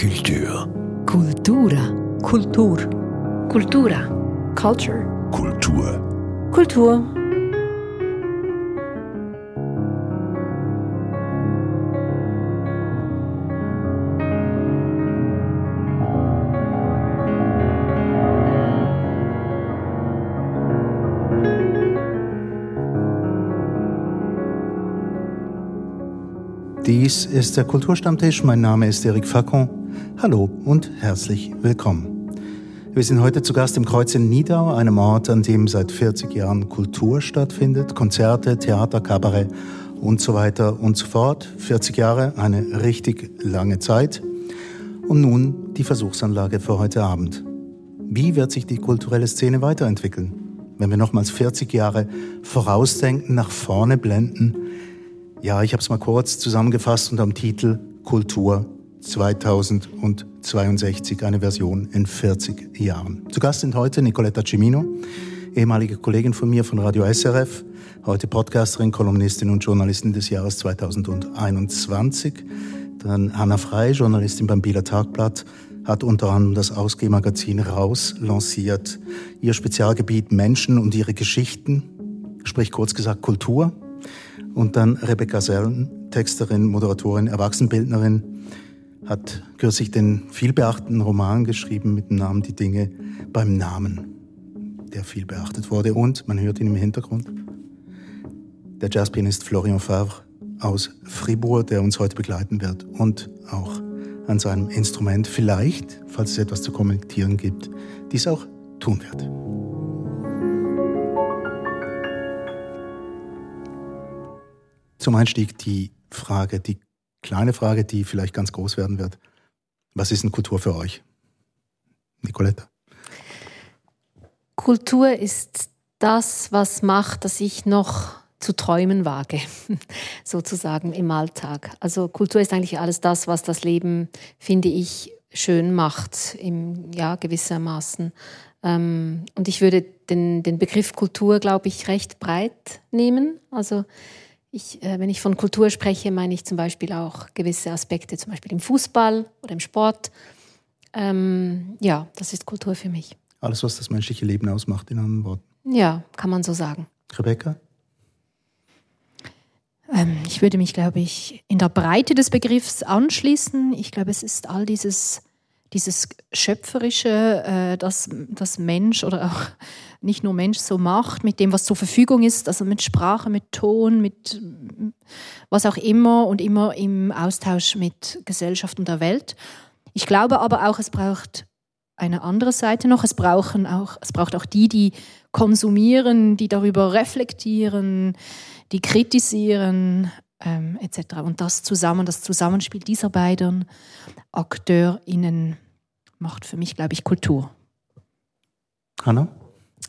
Culture. Cultura. Kultur. Cultura. Culture. Kultur. Kultur. Dies ist der Kulturstammtisch. Mein Name ist Eric Facon. Hallo und herzlich willkommen. Wir sind heute zu Gast im Kreuz in Niedau, einem Ort, an dem seit 40 Jahren Kultur stattfindet. Konzerte, Theater, Kabarett und so weiter und so fort. 40 Jahre, eine richtig lange Zeit. Und nun die Versuchsanlage für heute Abend. Wie wird sich die kulturelle Szene weiterentwickeln? Wenn wir nochmals 40 Jahre vorausdenken, nach vorne blenden, ja, ich habe es mal kurz zusammengefasst unter dem Titel Kultur 2062, eine Version in 40 Jahren. Zu Gast sind heute Nicoletta Cimino, ehemalige Kollegin von mir von Radio SRF, heute Podcasterin, Kolumnistin und Journalistin des Jahres 2021. Dann Hanna Frey, Journalistin beim Bieler Tagblatt, hat unter anderem das Ausgehmagazin Raus lanciert. Ihr Spezialgebiet Menschen und ihre Geschichten, sprich kurz gesagt Kultur. Und dann Rebecca Sellen, Texterin, Moderatorin, Erwachsenbildnerin, hat kürzlich den vielbeachteten Roman geschrieben mit dem Namen Die Dinge beim Namen, der viel beachtet wurde. Und, man hört ihn im Hintergrund, der Jazzpianist Florian Favre aus Fribourg, der uns heute begleiten wird und auch an seinem Instrument vielleicht, falls es etwas zu kommentieren gibt, dies auch tun wird. Zum Einstieg die Frage, die kleine Frage, die vielleicht ganz groß werden wird. Was ist denn Kultur für euch? Nicoletta. Kultur ist das, was macht, dass ich noch zu träumen wage, sozusagen im Alltag. Also Kultur ist eigentlich alles das, was das Leben, finde ich, schön macht, im, ja, gewissermaßen. Ähm, und ich würde den, den Begriff Kultur, glaube ich, recht breit nehmen. Also ich, äh, wenn ich von Kultur spreche, meine ich zum Beispiel auch gewisse Aspekte, zum Beispiel im Fußball oder im Sport. Ähm, ja, das ist Kultur für mich. Alles, was das menschliche Leben ausmacht, in anderen Worten. Ja, kann man so sagen. Rebecca? Ähm, ich würde mich, glaube ich, in der Breite des Begriffs anschließen. Ich glaube, es ist all dieses, dieses Schöpferische, äh, das, das Mensch oder auch nicht nur Mensch so macht, mit dem, was zur Verfügung ist, also mit Sprache, mit Ton, mit was auch immer und immer im Austausch mit Gesellschaft und der Welt. Ich glaube aber auch, es braucht eine andere Seite noch. Es, brauchen auch, es braucht auch die, die konsumieren, die darüber reflektieren, die kritisieren, ähm, etc. Und das zusammen, das Zusammenspiel dieser beiden AkteurInnen macht für mich, glaube ich, Kultur. Hanna?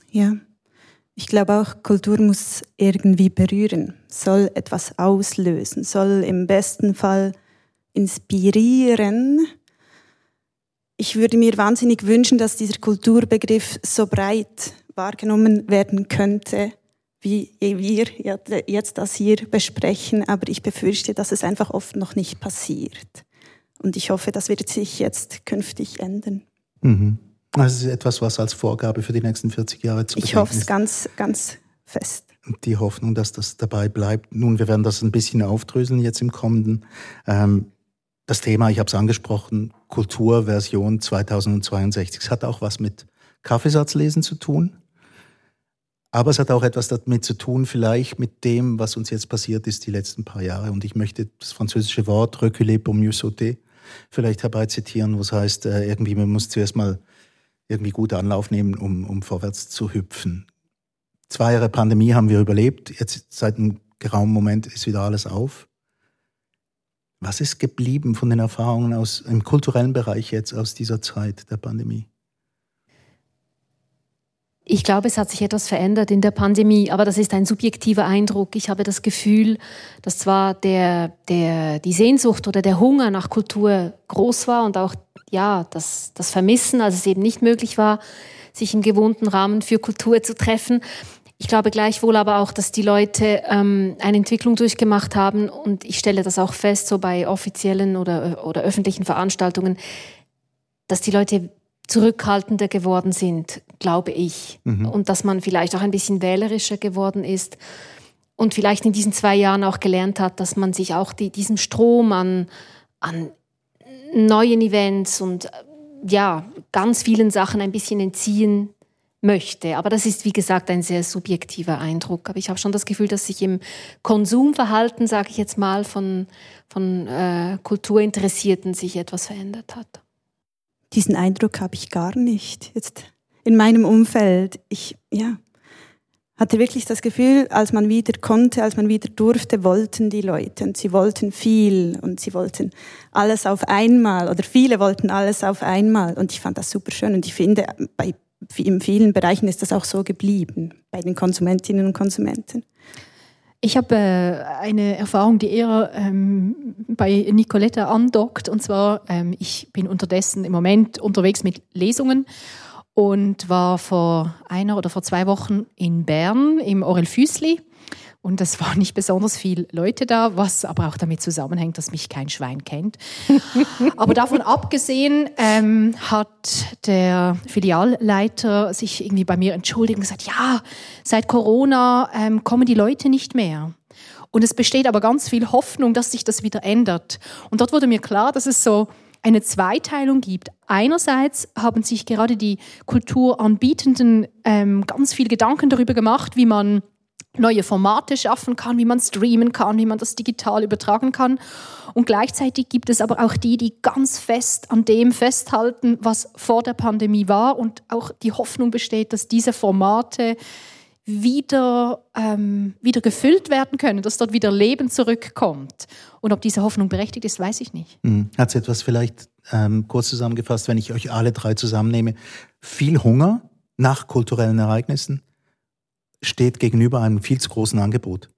Ja, ich glaube auch, Kultur muss irgendwie berühren, soll etwas auslösen, soll im besten Fall inspirieren. Ich würde mir wahnsinnig wünschen, dass dieser Kulturbegriff so breit wahrgenommen werden könnte, wie wir jetzt das hier besprechen, aber ich befürchte, dass es einfach oft noch nicht passiert. Und ich hoffe, das wird sich jetzt künftig ändern. Mhm. Das ist etwas, was als Vorgabe für die nächsten 40 Jahre zu Ich hoffe es ganz, ganz fest. Die Hoffnung, dass das dabei bleibt. Nun, wir werden das ein bisschen aufdröseln jetzt im kommenden. Ähm, das Thema, ich habe es angesprochen, Kulturversion 2062. Es hat auch was mit Kaffeesatzlesen zu tun. Aber es hat auch etwas damit zu tun, vielleicht mit dem, was uns jetzt passiert ist die letzten paar Jahre. Und ich möchte das französische Wort reculer pour mieux sauter vielleicht herbeizitieren, was heißt, äh, irgendwie, man muss zuerst mal irgendwie gut Anlauf nehmen, um, um vorwärts zu hüpfen. Zwei Jahre Pandemie haben wir überlebt. Jetzt seit einem geraumen Moment ist wieder alles auf. Was ist geblieben von den Erfahrungen aus im kulturellen Bereich jetzt aus dieser Zeit der Pandemie? Ich glaube, es hat sich etwas verändert in der Pandemie, aber das ist ein subjektiver Eindruck. Ich habe das Gefühl, dass zwar der, der, die Sehnsucht oder der Hunger nach Kultur groß war und auch ja, das, das Vermissen, als es eben nicht möglich war, sich im gewohnten Rahmen für Kultur zu treffen. Ich glaube gleichwohl aber auch, dass die Leute ähm, eine Entwicklung durchgemacht haben und ich stelle das auch fest, so bei offiziellen oder, oder öffentlichen Veranstaltungen, dass die Leute zurückhaltender geworden sind, glaube ich. Mhm. Und dass man vielleicht auch ein bisschen wählerischer geworden ist und vielleicht in diesen zwei Jahren auch gelernt hat, dass man sich auch die, diesem Strom an, an neuen Events und ja, ganz vielen Sachen ein bisschen entziehen möchte. Aber das ist, wie gesagt, ein sehr subjektiver Eindruck. Aber ich habe schon das Gefühl, dass sich im Konsumverhalten, sage ich jetzt mal, von, von äh, Kulturinteressierten sich etwas verändert hat. Diesen Eindruck habe ich gar nicht. Jetzt in meinem Umfeld. Ich, ja, hatte wirklich das Gefühl, als man wieder konnte, als man wieder durfte, wollten die Leute und sie wollten viel und sie wollten alles auf einmal oder viele wollten alles auf einmal und ich fand das super schön und ich finde, bei in vielen Bereichen ist das auch so geblieben, bei den Konsumentinnen und Konsumenten. Ich habe äh, eine Erfahrung, die eher ähm, bei Nicoletta andockt. Und zwar, ähm, ich bin unterdessen im Moment unterwegs mit Lesungen und war vor einer oder vor zwei Wochen in Bern im Orel Füßli und es waren nicht besonders viele Leute da, was aber auch damit zusammenhängt, dass mich kein Schwein kennt. aber davon abgesehen ähm, hat der Filialleiter sich irgendwie bei mir entschuldigt und gesagt, ja, seit Corona ähm, kommen die Leute nicht mehr. Und es besteht aber ganz viel Hoffnung, dass sich das wieder ändert. Und dort wurde mir klar, dass es so eine Zweiteilung gibt. Einerseits haben sich gerade die Kulturanbietenden ähm, ganz viel Gedanken darüber gemacht, wie man neue Formate schaffen kann, wie man streamen kann, wie man das digital übertragen kann. Und gleichzeitig gibt es aber auch die, die ganz fest an dem festhalten, was vor der Pandemie war und auch die Hoffnung besteht, dass diese Formate wieder, ähm, wieder gefüllt werden können, dass dort wieder Leben zurückkommt. Und ob diese Hoffnung berechtigt ist, weiß ich nicht. Mhm. Hat es etwas vielleicht ähm, kurz zusammengefasst, wenn ich euch alle drei zusammennehme, viel Hunger nach kulturellen Ereignissen, steht gegenüber einem viel zu großen Angebot.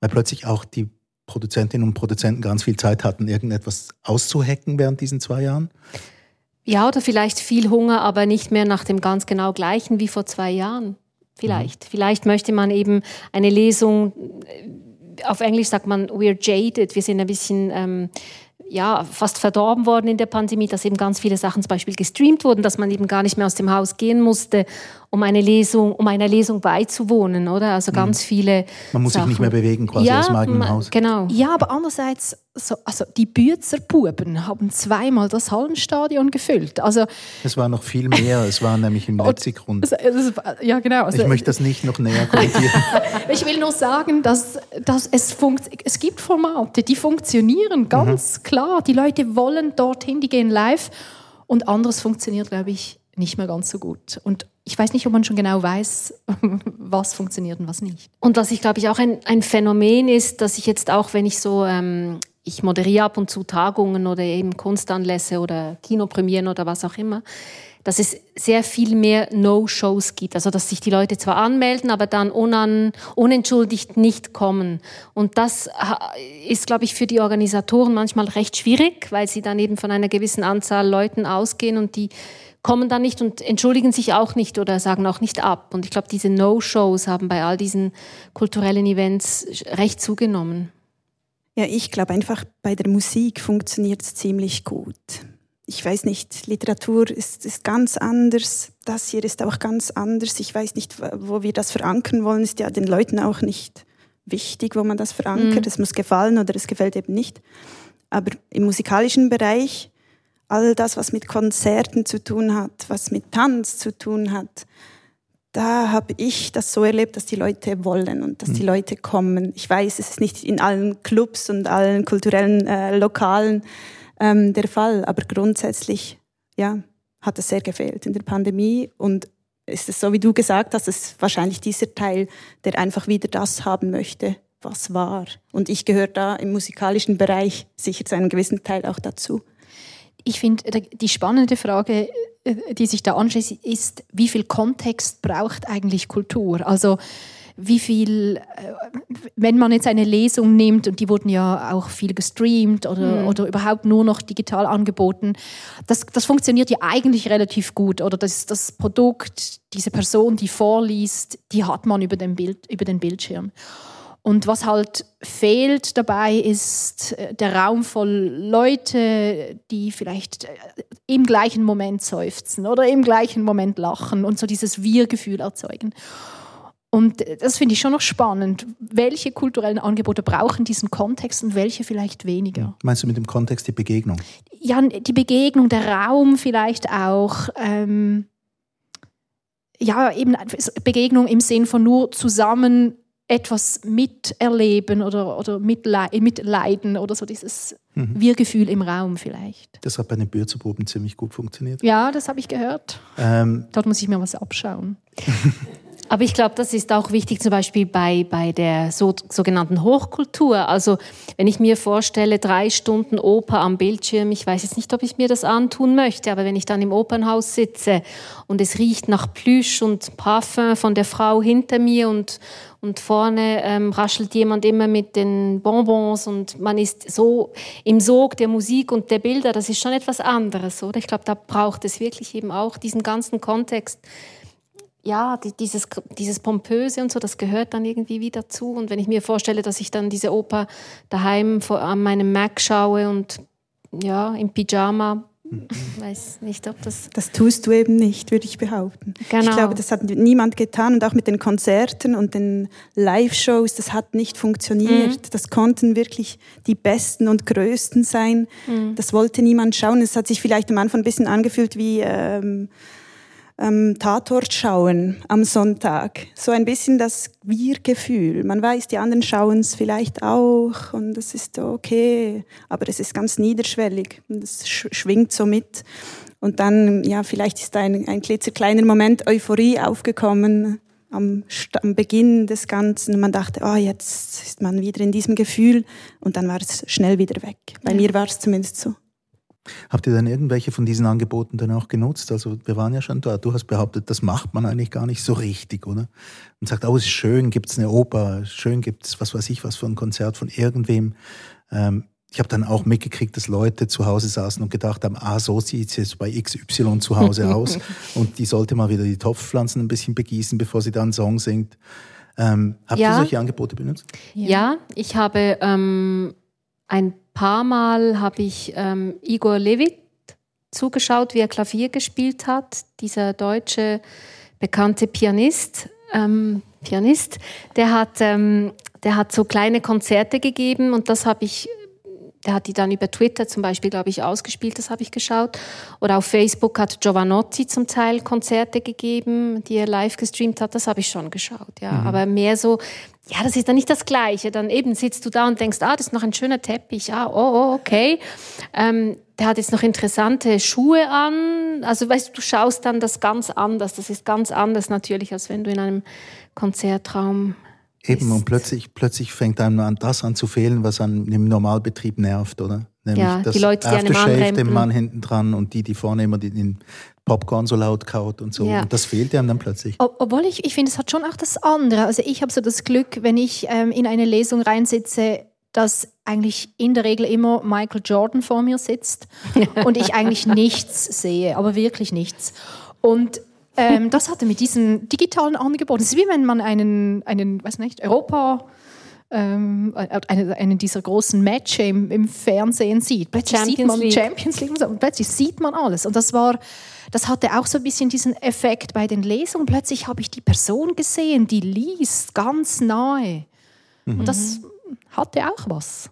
Weil plötzlich auch die Produzentinnen und Produzenten ganz viel Zeit hatten, irgendetwas auszuhacken während diesen zwei Jahren. Ja, oder vielleicht viel Hunger, aber nicht mehr nach dem ganz genau gleichen wie vor zwei Jahren. Vielleicht. Mhm. Vielleicht möchte man eben eine Lesung, äh, auf Englisch sagt man, we're jaded, wir sind ein bisschen ähm, ja, fast verdorben worden in der Pandemie, dass eben ganz viele Sachen zum Beispiel gestreamt wurden, dass man eben gar nicht mehr aus dem Haus gehen musste, um eine Lesung, um einer Lesung beizuwohnen, oder? Also ganz mhm. viele. Man muss Sachen. sich nicht mehr bewegen, quasi ja, aus dem eigenen Haus. Genau. Ja, aber andererseits, so, also die Bützer Buben haben zweimal das Hallenstadion gefüllt. Also es war noch viel mehr. Es war nämlich im Letzigrund. ja, genau. Also, ich möchte das nicht noch näher kommentieren. ich will nur sagen, dass, dass es, es gibt Formate, die funktionieren ganz mhm. klar. Die Leute wollen dorthin, die gehen live. Und anderes funktioniert, glaube ich, nicht mehr ganz so gut. Und ich weiß nicht, ob man schon genau weiß, was funktioniert und was nicht. Und was ich glaube ich auch ein, ein Phänomen ist, dass ich jetzt auch, wenn ich so, ähm, ich moderiere ab und zu Tagungen oder eben Kunstanlässe oder Kinopremieren oder was auch immer, dass es sehr viel mehr No-Shows gibt. Also dass sich die Leute zwar anmelden, aber dann unan, unentschuldigt nicht kommen. Und das ist, glaube ich, für die Organisatoren manchmal recht schwierig, weil sie dann eben von einer gewissen Anzahl Leuten ausgehen und die kommen dann nicht und entschuldigen sich auch nicht oder sagen auch nicht ab. Und ich glaube, diese No-Shows haben bei all diesen kulturellen Events recht zugenommen. Ja, ich glaube einfach, bei der Musik funktioniert es ziemlich gut. Ich weiß nicht, Literatur ist, ist ganz anders, das hier ist auch ganz anders. Ich weiß nicht, wo wir das verankern wollen, ist ja den Leuten auch nicht wichtig, wo man das verankert. Mhm. Es muss gefallen oder es gefällt eben nicht. Aber im musikalischen Bereich all das, was mit Konzerten zu tun hat, was mit Tanz zu tun hat, da habe ich das so erlebt, dass die Leute wollen und dass die mhm. Leute kommen. Ich weiß, es ist nicht in allen Clubs und allen kulturellen äh, Lokalen ähm, der Fall, aber grundsätzlich ja, hat es sehr gefehlt in der Pandemie und ist es so, wie du gesagt hast, es ist wahrscheinlich dieser Teil, der einfach wieder das haben möchte, was war. Und ich gehöre da im musikalischen Bereich sicher zu einem gewissen Teil auch dazu ich finde, die spannende Frage, äh, die sich da anschließt, ist, wie viel Kontext braucht eigentlich Kultur? Also wie viel, äh, wenn man jetzt eine Lesung nimmt, und die wurden ja auch viel gestreamt oder, mhm. oder überhaupt nur noch digital angeboten, das, das funktioniert ja eigentlich relativ gut. Oder das, das Produkt, diese Person, die vorliest, die hat man über den, Bild, über den Bildschirm. Und was halt fehlt dabei, ist äh, der Raum voll Leute, die vielleicht äh, im gleichen Moment seufzen oder im gleichen Moment lachen und so dieses Wir-Gefühl erzeugen. Und das finde ich schon noch spannend. Welche kulturellen Angebote brauchen diesen Kontext und welche vielleicht weniger? Meinst du mit dem Kontext die Begegnung? Ja, die Begegnung, der Raum vielleicht auch. Ähm, ja, eben Begegnung im Sinn von nur zusammen etwas miterleben oder, oder mitleiden oder so dieses mhm. Wir-Gefühl im Raum vielleicht. Das hat bei den Bürzerproben ziemlich gut funktioniert. Ja, das habe ich gehört. Ähm, Dort muss ich mir was abschauen. Aber ich glaube, das ist auch wichtig, zum Beispiel bei, bei der so, sogenannten Hochkultur. Also, wenn ich mir vorstelle, drei Stunden Oper am Bildschirm, ich weiß jetzt nicht, ob ich mir das antun möchte, aber wenn ich dann im Opernhaus sitze und es riecht nach Plüsch und Parfum von der Frau hinter mir und, und vorne ähm, raschelt jemand immer mit den Bonbons und man ist so im Sog der Musik und der Bilder, das ist schon etwas anderes, oder? Ich glaube, da braucht es wirklich eben auch diesen ganzen Kontext ja, die, dieses, dieses Pompöse und so, das gehört dann irgendwie wieder zu. Und wenn ich mir vorstelle, dass ich dann diese Oper daheim vor, an meinem Mac schaue und ja, im Pyjama, weiß nicht, ob das. Das tust du eben nicht, würde ich behaupten. Genau. Ich glaube, das hat niemand getan und auch mit den Konzerten und den Live-Shows, das hat nicht funktioniert. Mhm. Das konnten wirklich die Besten und Größten sein. Mhm. Das wollte niemand schauen. Es hat sich vielleicht am Anfang ein bisschen angefühlt wie. Ähm, ähm, Tatort schauen am Sonntag. So ein bisschen das Wir-Gefühl. Man weiß, die anderen schauen es vielleicht auch und es ist okay, aber es ist ganz niederschwellig und es schwingt so mit. Und dann, ja, vielleicht ist ein, ein klitzekleiner Moment Euphorie aufgekommen am, am Beginn des Ganzen. Man dachte, oh, jetzt ist man wieder in diesem Gefühl und dann war es schnell wieder weg. Bei ja. mir war es zumindest so. Habt ihr dann irgendwelche von diesen Angeboten dann auch genutzt? Also wir waren ja schon dort. Du hast behauptet, das macht man eigentlich gar nicht so richtig, oder? Und sagt, oh, es ist schön, gibt es eine Oper, schön gibt es was weiß ich was für ein Konzert von irgendwem. Ähm, ich habe dann auch mitgekriegt, dass Leute zu Hause saßen und gedacht haben, ah, so sieht es jetzt bei XY zu Hause aus. und die sollte mal wieder die Topfpflanzen ein bisschen begießen, bevor sie dann einen Song singt. Ähm, habt ja. ihr solche Angebote benutzt? Ja, ja ich habe ähm, ein paar Mal habe ich ähm, Igor Levit zugeschaut, wie er Klavier gespielt hat. Dieser deutsche bekannte Pianist, ähm, Pianist, der hat, ähm, der hat so kleine Konzerte gegeben und das habe ich der hat die dann über Twitter zum Beispiel, glaube ich, ausgespielt, das habe ich geschaut. Oder auf Facebook hat Giovanotti zum Teil Konzerte gegeben, die er live gestreamt hat, das habe ich schon geschaut, ja. Mhm. Aber mehr so, ja, das ist dann nicht das Gleiche. Dann eben sitzt du da und denkst, ah, das ist noch ein schöner Teppich, ah, oh, oh okay. Ähm, der hat jetzt noch interessante Schuhe an. Also weißt du, du schaust dann das ganz anders. Das ist ganz anders natürlich, als wenn du in einem Konzertraum Eben, und plötzlich, plötzlich fängt einem an, das an zu fehlen, was an im Normalbetrieb nervt, oder? Nämlich ja, das die Leute, die Aftershave, den Mann hinten dran und die, die vorne immer den Popcorn so laut kaut und so. Ja. Und das fehlt einem dann plötzlich. Obwohl ich, ich finde, es hat schon auch das andere. Also ich habe so das Glück, wenn ich ähm, in eine Lesung reinsitze, dass eigentlich in der Regel immer Michael Jordan vor mir sitzt und ich eigentlich nichts sehe, aber wirklich nichts. Und ähm, das hatte mit diesen digitalen Angeboten. Es ist wie wenn man einen, einen weiß nicht, Europa ähm, einen, einen dieser großen Matches im, im, Fernsehen sieht. Plötzlich Champions sieht man League. Champions League und plötzlich sieht man alles. Und das war, das hatte auch so ein bisschen diesen Effekt bei den Lesungen. Plötzlich habe ich die Person gesehen, die liest ganz nahe. Mhm. Und das hatte auch was.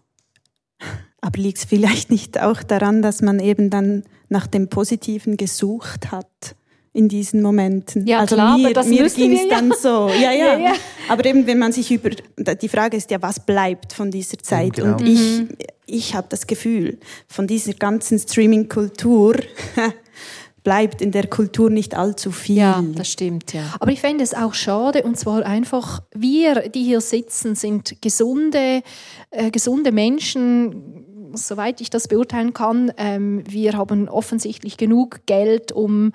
Aber liegt es vielleicht nicht auch daran, dass man eben dann nach dem Positiven gesucht hat? In diesen Momenten. Ja, also klar, mir, mir ging es dann so. Ja, ja, ja, ja, Aber eben, wenn man sich über, die Frage ist ja, was bleibt von dieser Zeit? Genau. Und ich, mhm. ich habe das Gefühl, von dieser ganzen Streaming-Kultur bleibt in der Kultur nicht allzu viel. Ja, das stimmt, ja. Aber ich fände es auch schade, und zwar einfach, wir, die hier sitzen, sind gesunde, äh, gesunde Menschen, soweit ich das beurteilen kann, ähm, wir haben offensichtlich genug Geld, um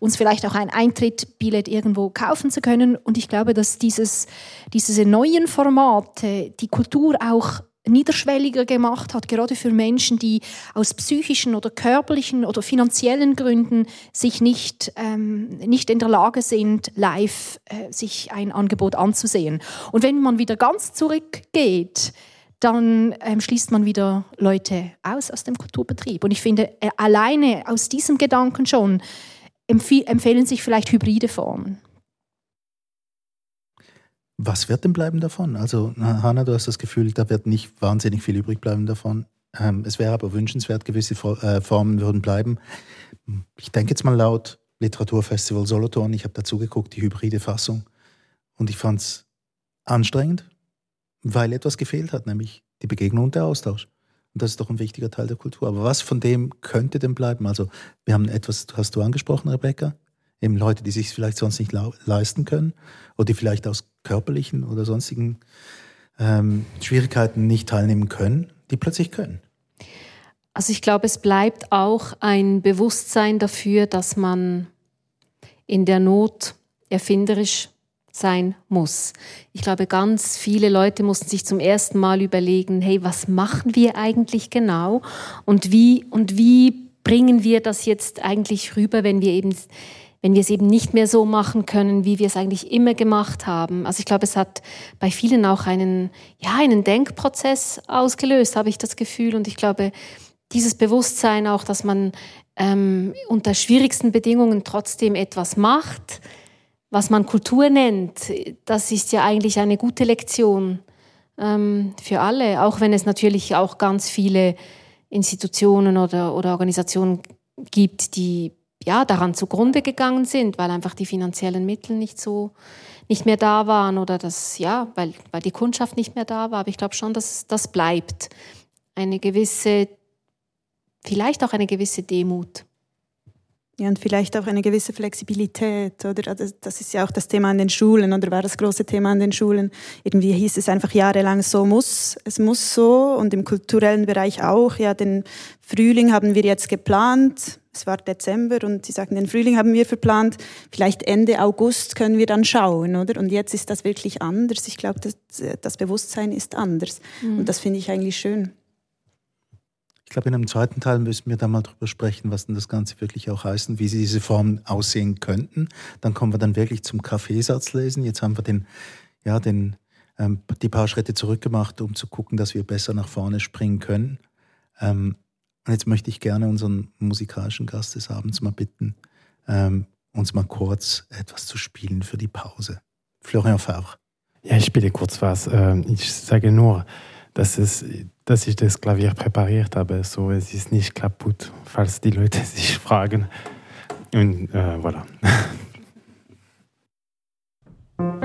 uns vielleicht auch ein Eintrittbillett irgendwo kaufen zu können. Und ich glaube, dass dieses, diese neuen Formate die Kultur auch niederschwelliger gemacht hat, gerade für Menschen, die aus psychischen oder körperlichen oder finanziellen Gründen sich nicht, ähm, nicht in der Lage sind, live äh, sich ein Angebot anzusehen. Und wenn man wieder ganz zurückgeht, dann ähm, schließt man wieder Leute aus aus dem Kulturbetrieb. Und ich finde, äh, alleine aus diesem Gedanken schon empfehlen sich vielleicht hybride Formen. Was wird denn bleiben davon? Also, Hanna, du hast das Gefühl, da wird nicht wahnsinnig viel übrig bleiben davon. Ähm, es wäre aber wünschenswert, gewisse äh, Formen würden bleiben. Ich denke jetzt mal laut Literaturfestival Solothurn, ich habe dazu geguckt, die hybride Fassung. Und ich fand es anstrengend, weil etwas gefehlt hat, nämlich die Begegnung und der Austausch. Und das ist doch ein wichtiger Teil der Kultur. Aber was von dem könnte denn bleiben? Also, wir haben etwas, hast du angesprochen, Rebecca? Eben Leute, die sich vielleicht sonst nicht leisten können oder die vielleicht aus körperlichen oder sonstigen ähm, Schwierigkeiten nicht teilnehmen können, die plötzlich können. Also ich glaube, es bleibt auch ein Bewusstsein dafür, dass man in der Not erfinderisch sein muss. Ich glaube, ganz viele Leute mussten sich zum ersten Mal überlegen, hey, was machen wir eigentlich genau und wie und wie bringen wir das jetzt eigentlich rüber, wenn wir eben wenn wir es eben nicht mehr so machen können, wie wir es eigentlich immer gemacht haben. Also ich glaube, es hat bei vielen auch einen, ja, einen Denkprozess ausgelöst, habe ich das Gefühl. Und ich glaube, dieses Bewusstsein auch, dass man ähm, unter schwierigsten Bedingungen trotzdem etwas macht, was man Kultur nennt, das ist ja eigentlich eine gute Lektion ähm, für alle, auch wenn es natürlich auch ganz viele Institutionen oder, oder Organisationen gibt, die ja, daran zugrunde gegangen sind, weil einfach die finanziellen Mittel nicht so nicht mehr da waren oder das, ja, weil, weil die Kundschaft nicht mehr da war. Aber ich glaube schon, dass das bleibt. Eine gewisse, vielleicht auch eine gewisse Demut. Ja, und vielleicht auch eine gewisse Flexibilität, oder? Also, das ist ja auch das Thema an den Schulen, oder war das große Thema an den Schulen. Irgendwie hieß es einfach jahrelang, so muss, es muss so, und im kulturellen Bereich auch. Ja, den Frühling haben wir jetzt geplant, es war Dezember und sie sagten, den Frühling haben wir verplant, vielleicht Ende August können wir dann schauen, oder? Und jetzt ist das wirklich anders. Ich glaube, das, das Bewusstsein ist anders. Mhm. Und das finde ich eigentlich schön. Ich glaube, in einem zweiten Teil müssen wir da mal drüber sprechen, was denn das Ganze wirklich auch heißt und wie sie diese Formen aussehen könnten. Dann kommen wir dann wirklich zum Kaffeesatz lesen. Jetzt haben wir den, ja, den, ähm, die paar Schritte zurückgemacht, um zu gucken, dass wir besser nach vorne springen können. Ähm, und jetzt möchte ich gerne unseren musikalischen Gast des Abends mal bitten, ähm, uns mal kurz etwas zu spielen für die Pause. Florian Favre. Ja, ich spiele kurz was. Ähm, ich sage nur, dass, es, dass ich das Klavier präpariert habe. So, es ist nicht kaputt, falls die Leute sich fragen. Und äh, voilà.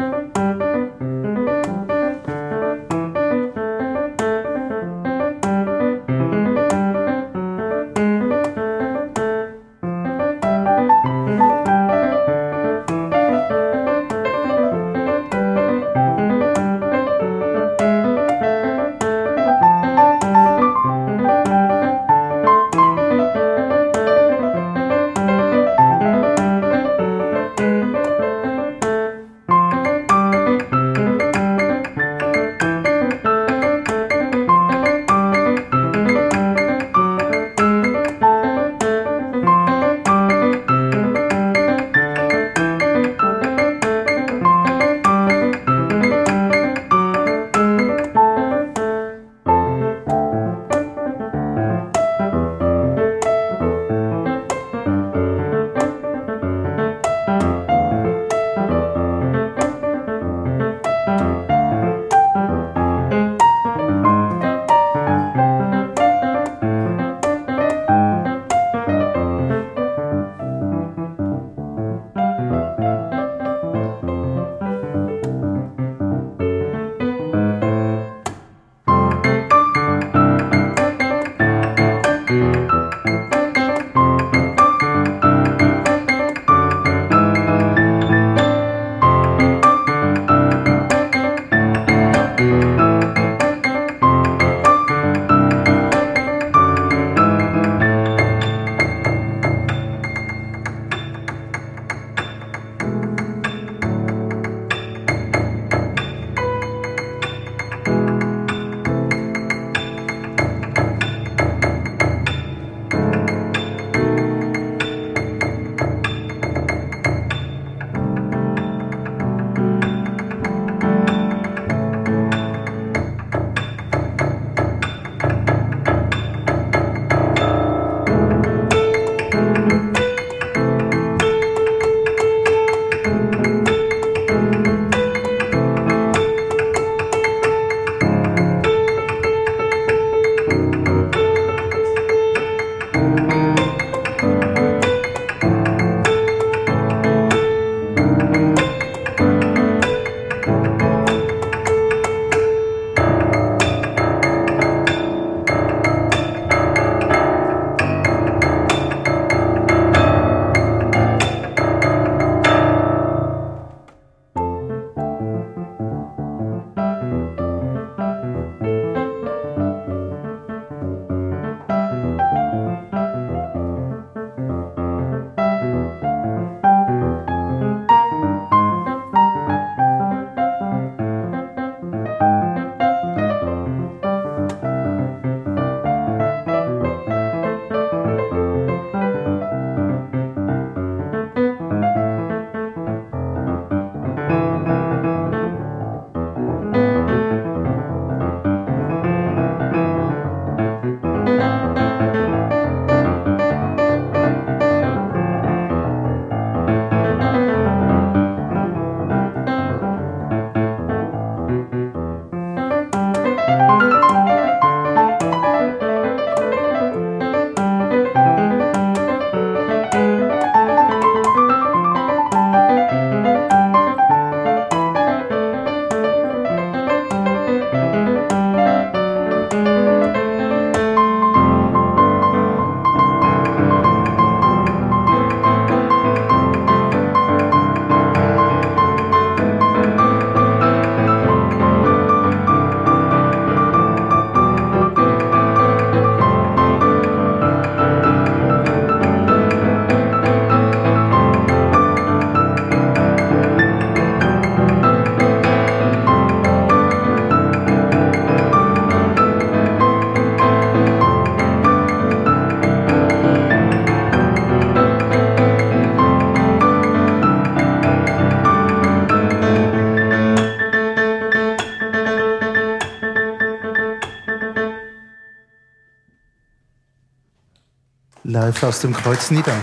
SRF aus dem Kreuz nieder.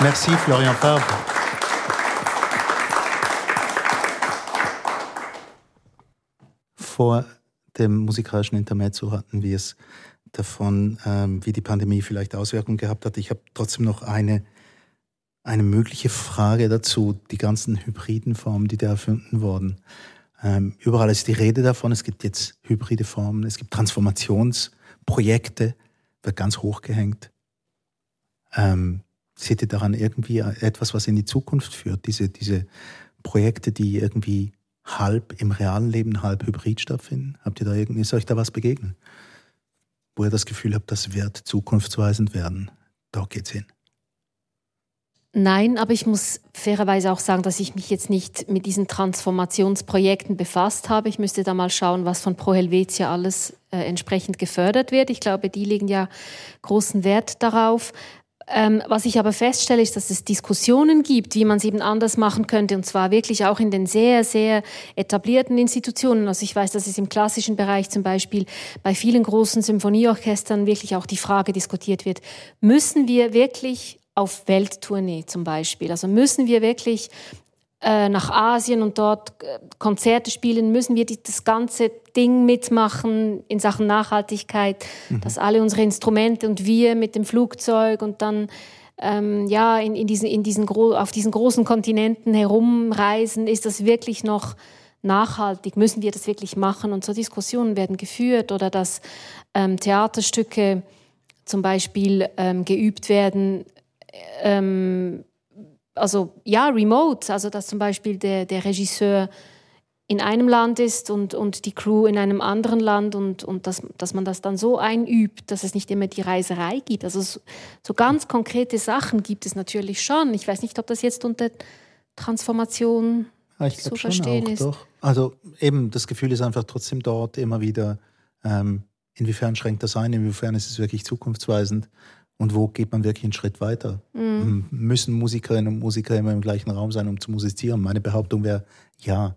Merci, Florian Farb. Vor dem musikalischen Intermezzo hatten wir es davon, ähm, wie die Pandemie vielleicht Auswirkungen gehabt hat. Ich habe trotzdem noch eine, eine mögliche Frage dazu, die ganzen hybriden Formen, die da erfunden wurden. Ähm, überall ist die Rede davon, es gibt jetzt hybride Formen, es gibt Transformationsprojekte, wird ganz hoch gehängt. Ähm, seht ihr daran irgendwie etwas, was in die Zukunft führt? Diese, diese Projekte, die irgendwie halb im realen Leben, halb hybrid stattfinden? Habt ihr da irgendwie, ist euch da was begegnet? Wo ihr das Gefühl habt, das wird zukunftsweisend werden? Da geht's hin. Nein, aber ich muss fairerweise auch sagen, dass ich mich jetzt nicht mit diesen Transformationsprojekten befasst habe. Ich müsste da mal schauen, was von Pro Helvetia alles äh, entsprechend gefördert wird. Ich glaube, die legen ja großen Wert darauf. Ähm, was ich aber feststelle, ist, dass es Diskussionen gibt, wie man es eben anders machen könnte, und zwar wirklich auch in den sehr, sehr etablierten Institutionen. Also ich weiß, dass es im klassischen Bereich zum Beispiel bei vielen großen Symphonieorchestern wirklich auch die Frage diskutiert wird, müssen wir wirklich auf Welttournee zum Beispiel, also müssen wir wirklich äh, nach Asien und dort äh, Konzerte spielen, müssen wir die, das ganze Ding mitmachen in Sachen Nachhaltigkeit, mhm. dass alle unsere Instrumente und wir mit dem Flugzeug und dann ähm, ja in, in diesen, in diesen auf diesen großen Kontinenten herumreisen, ist das wirklich noch nachhaltig? Müssen wir das wirklich machen? Und so Diskussionen werden geführt oder dass ähm, Theaterstücke zum Beispiel ähm, geübt werden ähm, also ja, remote, also dass zum Beispiel der, der Regisseur in einem Land ist und, und die Crew in einem anderen Land und, und dass, dass man das dann so einübt, dass es nicht immer die Reiserei gibt. Also so, so ganz konkrete Sachen gibt es natürlich schon. Ich weiß nicht, ob das jetzt unter Transformation ja, zu verstehen auch, ist. Doch. Also eben, das Gefühl ist einfach trotzdem dort immer wieder, ähm, inwiefern schränkt das ein, inwiefern ist es wirklich zukunftsweisend und wo geht man wirklich einen Schritt weiter? Mhm. Müssen Musikerinnen und Musiker immer im gleichen Raum sein, um zu musizieren? Meine Behauptung wäre ja.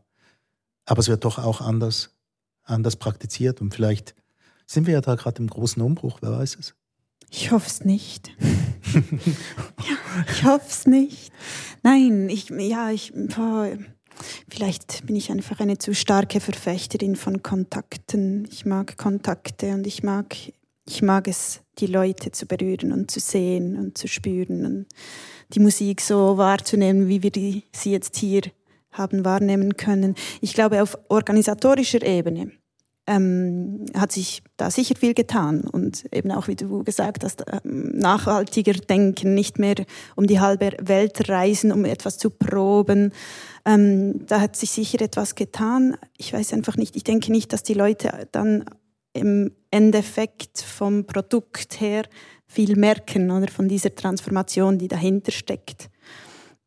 Aber es wird doch auch anders, anders praktiziert. Und vielleicht sind wir ja da gerade im großen Umbruch, wer weiß es. Ich hoffe es nicht. ja, ich hoffe es nicht. Nein, ich, ja, ich, vielleicht bin ich einfach eine zu starke Verfechterin von Kontakten. Ich mag Kontakte und ich mag ich mag es, die Leute zu berühren und zu sehen und zu spüren und die Musik so wahrzunehmen, wie wir die, sie jetzt hier haben wahrnehmen können. Ich glaube, auf organisatorischer Ebene ähm, hat sich da sicher viel getan und eben auch, wie du gesagt hast, ähm, nachhaltiger denken, nicht mehr um die halbe Welt reisen, um etwas zu proben. Ähm, da hat sich sicher etwas getan. Ich weiß einfach nicht, ich denke nicht, dass die Leute dann im Endeffekt vom Produkt her viel merken oder von dieser Transformation, die dahinter steckt.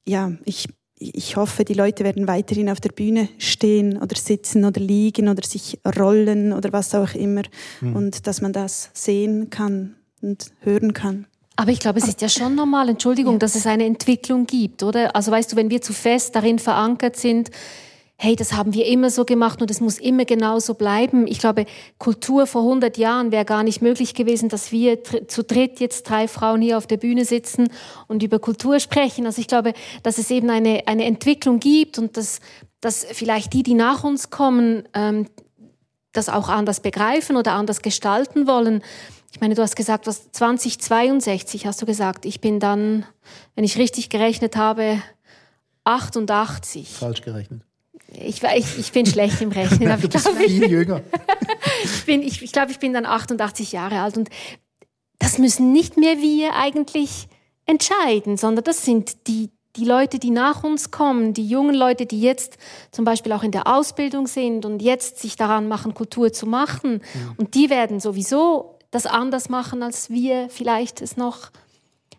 Ja, ich, ich hoffe, die Leute werden weiterhin auf der Bühne stehen oder sitzen oder liegen oder sich rollen oder was auch immer mhm. und dass man das sehen kann und hören kann. Aber ich glaube, es ist ja schon normal, Entschuldigung, ja. dass es eine Entwicklung gibt, oder? Also weißt du, wenn wir zu fest darin verankert sind, hey, das haben wir immer so gemacht und es muss immer genauso bleiben. Ich glaube, Kultur vor 100 Jahren wäre gar nicht möglich gewesen, dass wir zu dritt jetzt drei Frauen hier auf der Bühne sitzen und über Kultur sprechen. Also ich glaube, dass es eben eine, eine Entwicklung gibt und dass, dass vielleicht die, die nach uns kommen, ähm, das auch anders begreifen oder anders gestalten wollen. Ich meine, du hast gesagt, was 2062 hast du gesagt. Ich bin dann, wenn ich richtig gerechnet habe, 88. Falsch gerechnet. Ich, ich, ich bin schlecht im Rechnen. Aber du bist ich viel jünger. ich, bin, ich, ich glaube, ich bin dann 88 Jahre alt und das müssen nicht mehr wir eigentlich entscheiden, sondern das sind die, die Leute, die nach uns kommen, die jungen Leute, die jetzt zum Beispiel auch in der Ausbildung sind und jetzt sich daran machen, Kultur zu machen. Ja. Und die werden sowieso das anders machen, als wir vielleicht es noch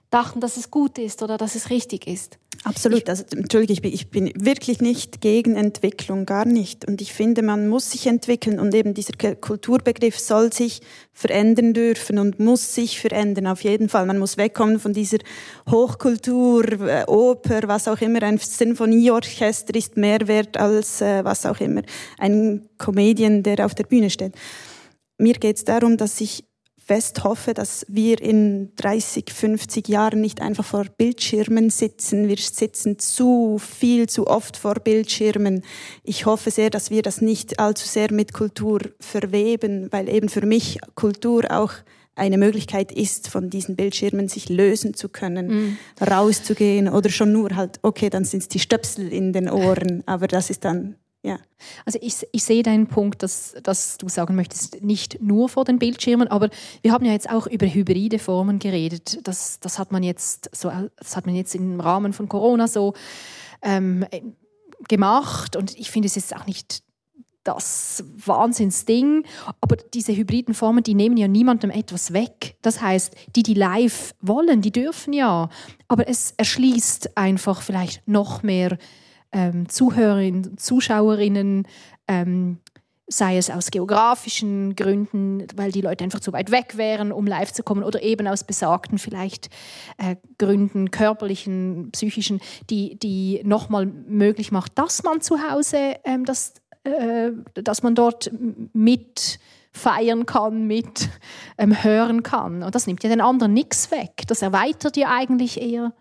dachten, dass es gut ist oder dass es richtig ist. Absolut. Also, Entschuldige, ich bin, ich bin wirklich nicht gegen Entwicklung, gar nicht. Und ich finde, man muss sich entwickeln und eben dieser Kulturbegriff soll sich verändern dürfen und muss sich verändern, auf jeden Fall. Man muss wegkommen von dieser Hochkultur, äh, Oper, was auch immer. Ein Sinfonieorchester ist mehr wert als äh, was auch immer. Ein Comedian, der auf der Bühne steht. Mir geht es darum, dass sich fest hoffe, dass wir in 30, 50 Jahren nicht einfach vor Bildschirmen sitzen. Wir sitzen zu viel, zu oft vor Bildschirmen. Ich hoffe sehr, dass wir das nicht allzu sehr mit Kultur verweben, weil eben für mich Kultur auch eine Möglichkeit ist, von diesen Bildschirmen sich lösen zu können, mm. rauszugehen oder schon nur halt, okay, dann sind es die Stöpsel in den Ohren, aber das ist dann ja. Also ich, ich sehe deinen Punkt, dass, dass du sagen möchtest, nicht nur vor den Bildschirmen, aber wir haben ja jetzt auch über hybride Formen geredet. Das, das, hat, man jetzt so, das hat man jetzt im Rahmen von Corona so ähm, gemacht und ich finde es jetzt auch nicht das Wahnsinnsding. Aber diese hybriden Formen, die nehmen ja niemandem etwas weg. Das heißt, die, die live wollen, die dürfen ja. Aber es erschließt einfach vielleicht noch mehr ähm, Zuhörerinnen, Zuschauerinnen, ähm, sei es aus geografischen Gründen, weil die Leute einfach zu weit weg wären, um live zu kommen, oder eben aus besagten vielleicht äh, Gründen, körperlichen, psychischen, die, die nochmal möglich macht, dass man zu Hause, ähm, das, äh, dass man dort mit feiern kann, mit ähm, hören kann. Und das nimmt ja den anderen nichts weg. Das erweitert ja eigentlich eher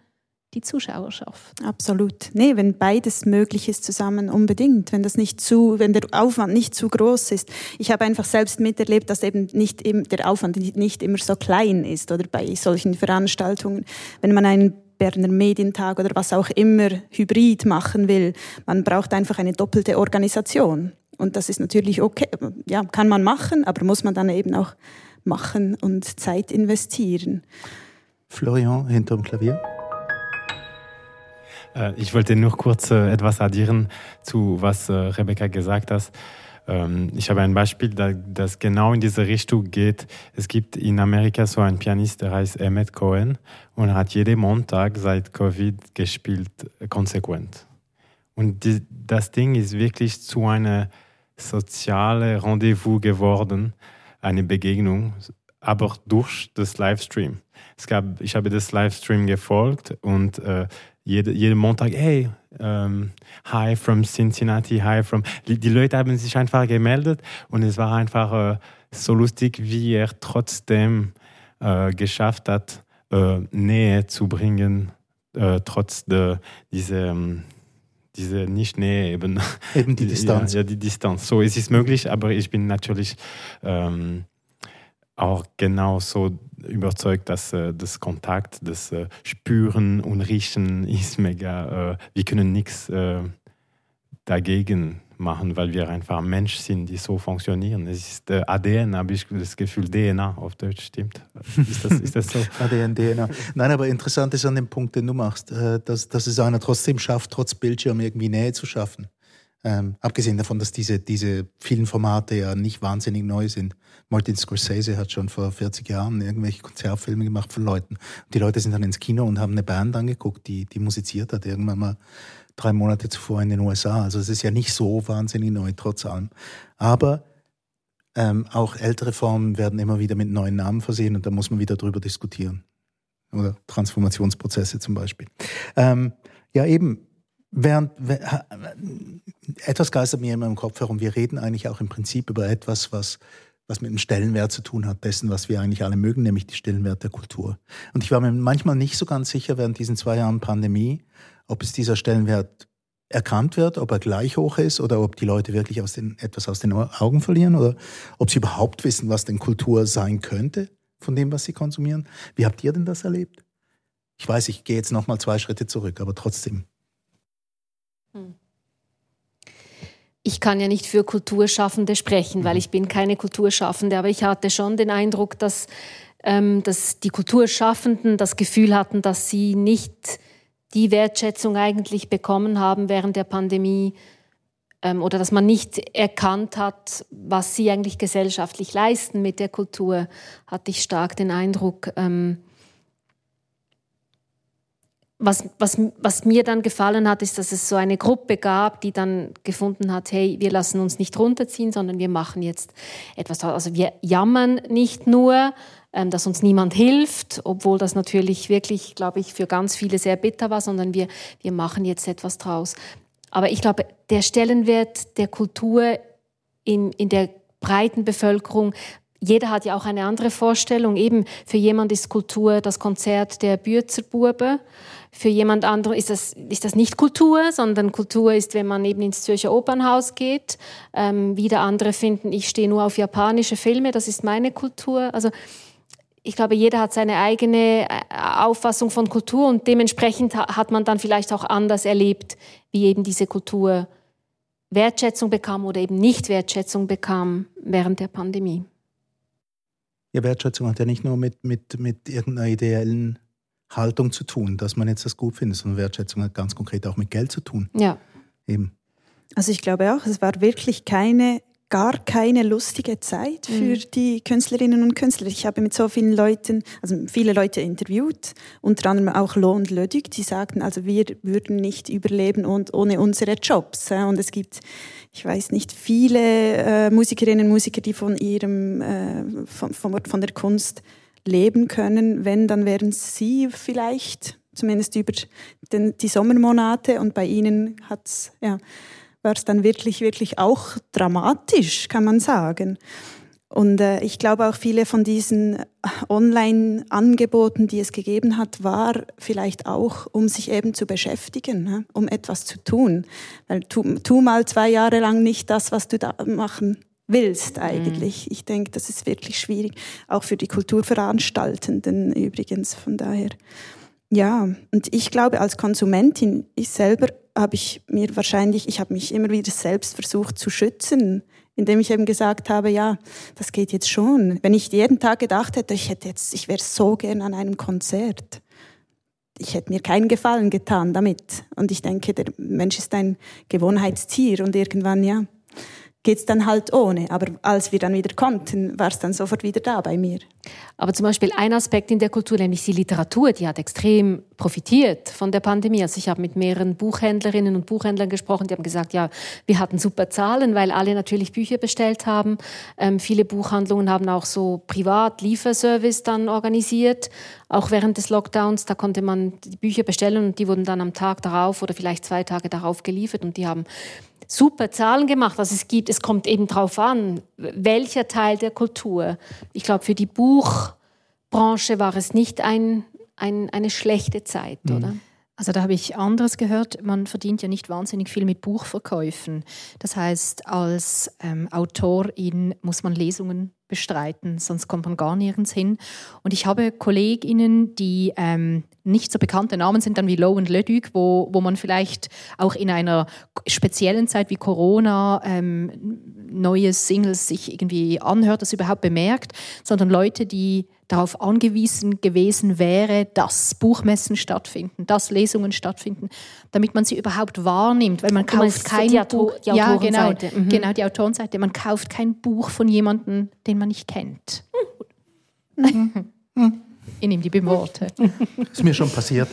die Zuschauerschaft. Absolut. Nee, wenn beides möglich ist zusammen unbedingt, wenn das nicht zu, wenn der Aufwand nicht zu groß ist. Ich habe einfach selbst miterlebt, dass eben nicht im, der Aufwand nicht immer so klein ist oder bei solchen Veranstaltungen. Wenn man einen Berner Medientag oder was auch immer hybrid machen will, man braucht einfach eine doppelte Organisation. Und das ist natürlich okay, ja, kann man machen, aber muss man dann eben auch machen und Zeit investieren. Florian hinterm Klavier. Äh, ich wollte nur kurz äh, etwas addieren zu was äh, Rebecca gesagt hat. Ähm, ich habe ein Beispiel, das genau in diese Richtung geht. Es gibt in Amerika so einen Pianist, der heißt Emmett Cohen und hat jeden Montag seit Covid gespielt, konsequent. Und die, das Ding ist wirklich zu einem sozialen Rendezvous geworden, eine Begegnung, aber durch das Livestream. Es gab, ich habe das Livestream gefolgt und äh, jede, jeden Montag, hey, ähm, hi from Cincinnati, hi from. Die, Leute haben sich einfach gemeldet und es war einfach äh, so lustig, wie er trotzdem äh, geschafft hat, äh, Nähe zu bringen, äh, trotz der, diese, ähm, diese nicht Nähe eben. Eben die Distanz. Ja, ja, die Distanz. So, es ist möglich, aber ich bin natürlich ähm, auch genauso überzeugt, dass äh, das Kontakt, das äh, Spüren und Riechen ist mega. Äh, wir können nichts äh, dagegen machen, weil wir einfach Mensch sind, die so funktionieren. Es ist äh, ADN, habe ich das Gefühl, DNA auf Deutsch stimmt. Ist das, ist das so? ADN, DNA. Nein, aber interessant ist an dem Punkt, den du machst, äh, dass, dass es einer trotzdem schafft, trotz Bildschirm irgendwie Nähe zu schaffen. Ähm, abgesehen davon, dass diese, diese vielen Formate ja nicht wahnsinnig neu sind. Martin Scorsese hat schon vor 40 Jahren irgendwelche Konzertfilme gemacht von Leuten. Die Leute sind dann ins Kino und haben eine Band angeguckt, die, die musiziert hat, irgendwann mal drei Monate zuvor in den USA. Also es ist ja nicht so wahnsinnig neu, trotz allem. Aber ähm, auch ältere Formen werden immer wieder mit neuen Namen versehen und da muss man wieder drüber diskutieren. Oder Transformationsprozesse zum Beispiel. Ähm, ja, eben, Während, etwas geistert mir immer im Kopf herum. Wir reden eigentlich auch im Prinzip über etwas, was, was mit dem Stellenwert zu tun hat, dessen, was wir eigentlich alle mögen, nämlich die Stellenwert der Kultur. Und ich war mir manchmal nicht so ganz sicher während diesen zwei Jahren Pandemie, ob es dieser Stellenwert erkannt wird, ob er gleich hoch ist oder ob die Leute wirklich aus den, etwas aus den Augen verlieren oder ob sie überhaupt wissen, was denn Kultur sein könnte von dem, was sie konsumieren. Wie habt ihr denn das erlebt? Ich weiß, ich gehe jetzt noch mal zwei Schritte zurück, aber trotzdem. Ich kann ja nicht für Kulturschaffende sprechen, weil mhm. ich bin keine Kulturschaffende, aber ich hatte schon den Eindruck, dass, ähm, dass die Kulturschaffenden das Gefühl hatten, dass sie nicht die Wertschätzung eigentlich bekommen haben während der Pandemie ähm, oder dass man nicht erkannt hat, was sie eigentlich gesellschaftlich leisten mit der Kultur, hatte ich stark den Eindruck. Ähm, was, was, was mir dann gefallen hat, ist, dass es so eine Gruppe gab, die dann gefunden hat, hey, wir lassen uns nicht runterziehen, sondern wir machen jetzt etwas. Also wir jammern nicht nur, ähm, dass uns niemand hilft, obwohl das natürlich wirklich, glaube ich, für ganz viele sehr bitter war, sondern wir, wir machen jetzt etwas draus. Aber ich glaube, der Stellenwert der Kultur in, in der breiten Bevölkerung jeder hat ja auch eine andere Vorstellung. Eben für jemand ist Kultur das Konzert der Bürzerbuben. Für jemand anderen ist das, ist das nicht Kultur, sondern Kultur ist, wenn man eben ins Zürcher Opernhaus geht. Ähm, wieder andere finden, ich stehe nur auf japanische Filme, das ist meine Kultur. Also ich glaube, jeder hat seine eigene äh, Auffassung von Kultur und dementsprechend hat man dann vielleicht auch anders erlebt, wie eben diese Kultur Wertschätzung bekam oder eben nicht Wertschätzung bekam während der Pandemie. Ja, Wertschätzung hat ja nicht nur mit, mit, mit irgendeiner ideellen Haltung zu tun, dass man jetzt das gut findet, sondern Wertschätzung hat ganz konkret auch mit Geld zu tun. Ja. Eben. Also ich glaube auch, es war wirklich keine gar keine lustige Zeit für mhm. die Künstlerinnen und Künstler. Ich habe mit so vielen Leuten, also viele Leute interviewt, unter anderem auch Lo und Lödig, die sagten, also wir würden nicht überleben und ohne unsere Jobs. Und es gibt, ich weiß nicht, viele äh, Musikerinnen und Musiker, die von ihrem, äh, von, von, von der Kunst leben können. Wenn, dann wären sie vielleicht zumindest über den, die Sommermonate und bei ihnen hat's ja war es dann wirklich, wirklich auch dramatisch, kann man sagen. Und äh, ich glaube auch viele von diesen Online-Angeboten, die es gegeben hat, war vielleicht auch, um sich eben zu beschäftigen, ne? um etwas zu tun. Weil tu, tu mal zwei Jahre lang nicht das, was du da machen willst eigentlich. Mhm. Ich denke, das ist wirklich schwierig, auch für die Kulturveranstaltenden übrigens. Von daher, ja. Und ich glaube, als Konsumentin, ich selber habe ich mir wahrscheinlich, ich habe mich immer wieder selbst versucht zu schützen, indem ich eben gesagt habe, ja, das geht jetzt schon. Wenn ich jeden Tag gedacht hätte, ich hätte jetzt, ich wäre so gern an einem Konzert, ich hätte mir keinen Gefallen getan damit. Und ich denke, der Mensch ist ein Gewohnheitstier und irgendwann, ja, geht's dann halt ohne. Aber als wir dann wieder konnten, war es dann sofort wieder da bei mir. Aber zum Beispiel ein Aspekt in der Kultur, nämlich die Literatur, die hat extrem profitiert von der Pandemie. Also ich habe mit mehreren Buchhändlerinnen und Buchhändlern gesprochen, die haben gesagt, ja, wir hatten super Zahlen, weil alle natürlich Bücher bestellt haben. Ähm, viele Buchhandlungen haben auch so Privat-Lieferservice dann organisiert, auch während des Lockdowns. Da konnte man die Bücher bestellen und die wurden dann am Tag darauf oder vielleicht zwei Tage darauf geliefert und die haben super Zahlen gemacht. Also es gibt, es kommt eben darauf an, welcher Teil der Kultur. Ich glaube, für die Buchbranche war es nicht ein, ein, eine schlechte Zeit, mhm. oder? Also da habe ich anderes gehört. Man verdient ja nicht wahnsinnig viel mit Buchverkäufen. Das heißt, als ähm, Autorin muss man Lesungen bestreiten, sonst kommt man gar nirgends hin. Und ich habe Kolleginnen, die ähm, nicht so bekannte Namen sind dann wie Low und Leduc, wo, wo man vielleicht auch in einer speziellen Zeit wie Corona ähm, neue Singles sich irgendwie anhört, das überhaupt bemerkt, sondern Leute, die darauf angewiesen gewesen wäre, dass Buchmessen stattfinden, dass Lesungen stattfinden, damit man sie überhaupt wahrnimmt, weil man kauft kein die Buch, die ja genau, mhm. genau die Autorenseite, man kauft kein Buch von jemandem, den man nicht kennt. Mhm. Ich nehme die beim Worte. Ist mir schon passiert.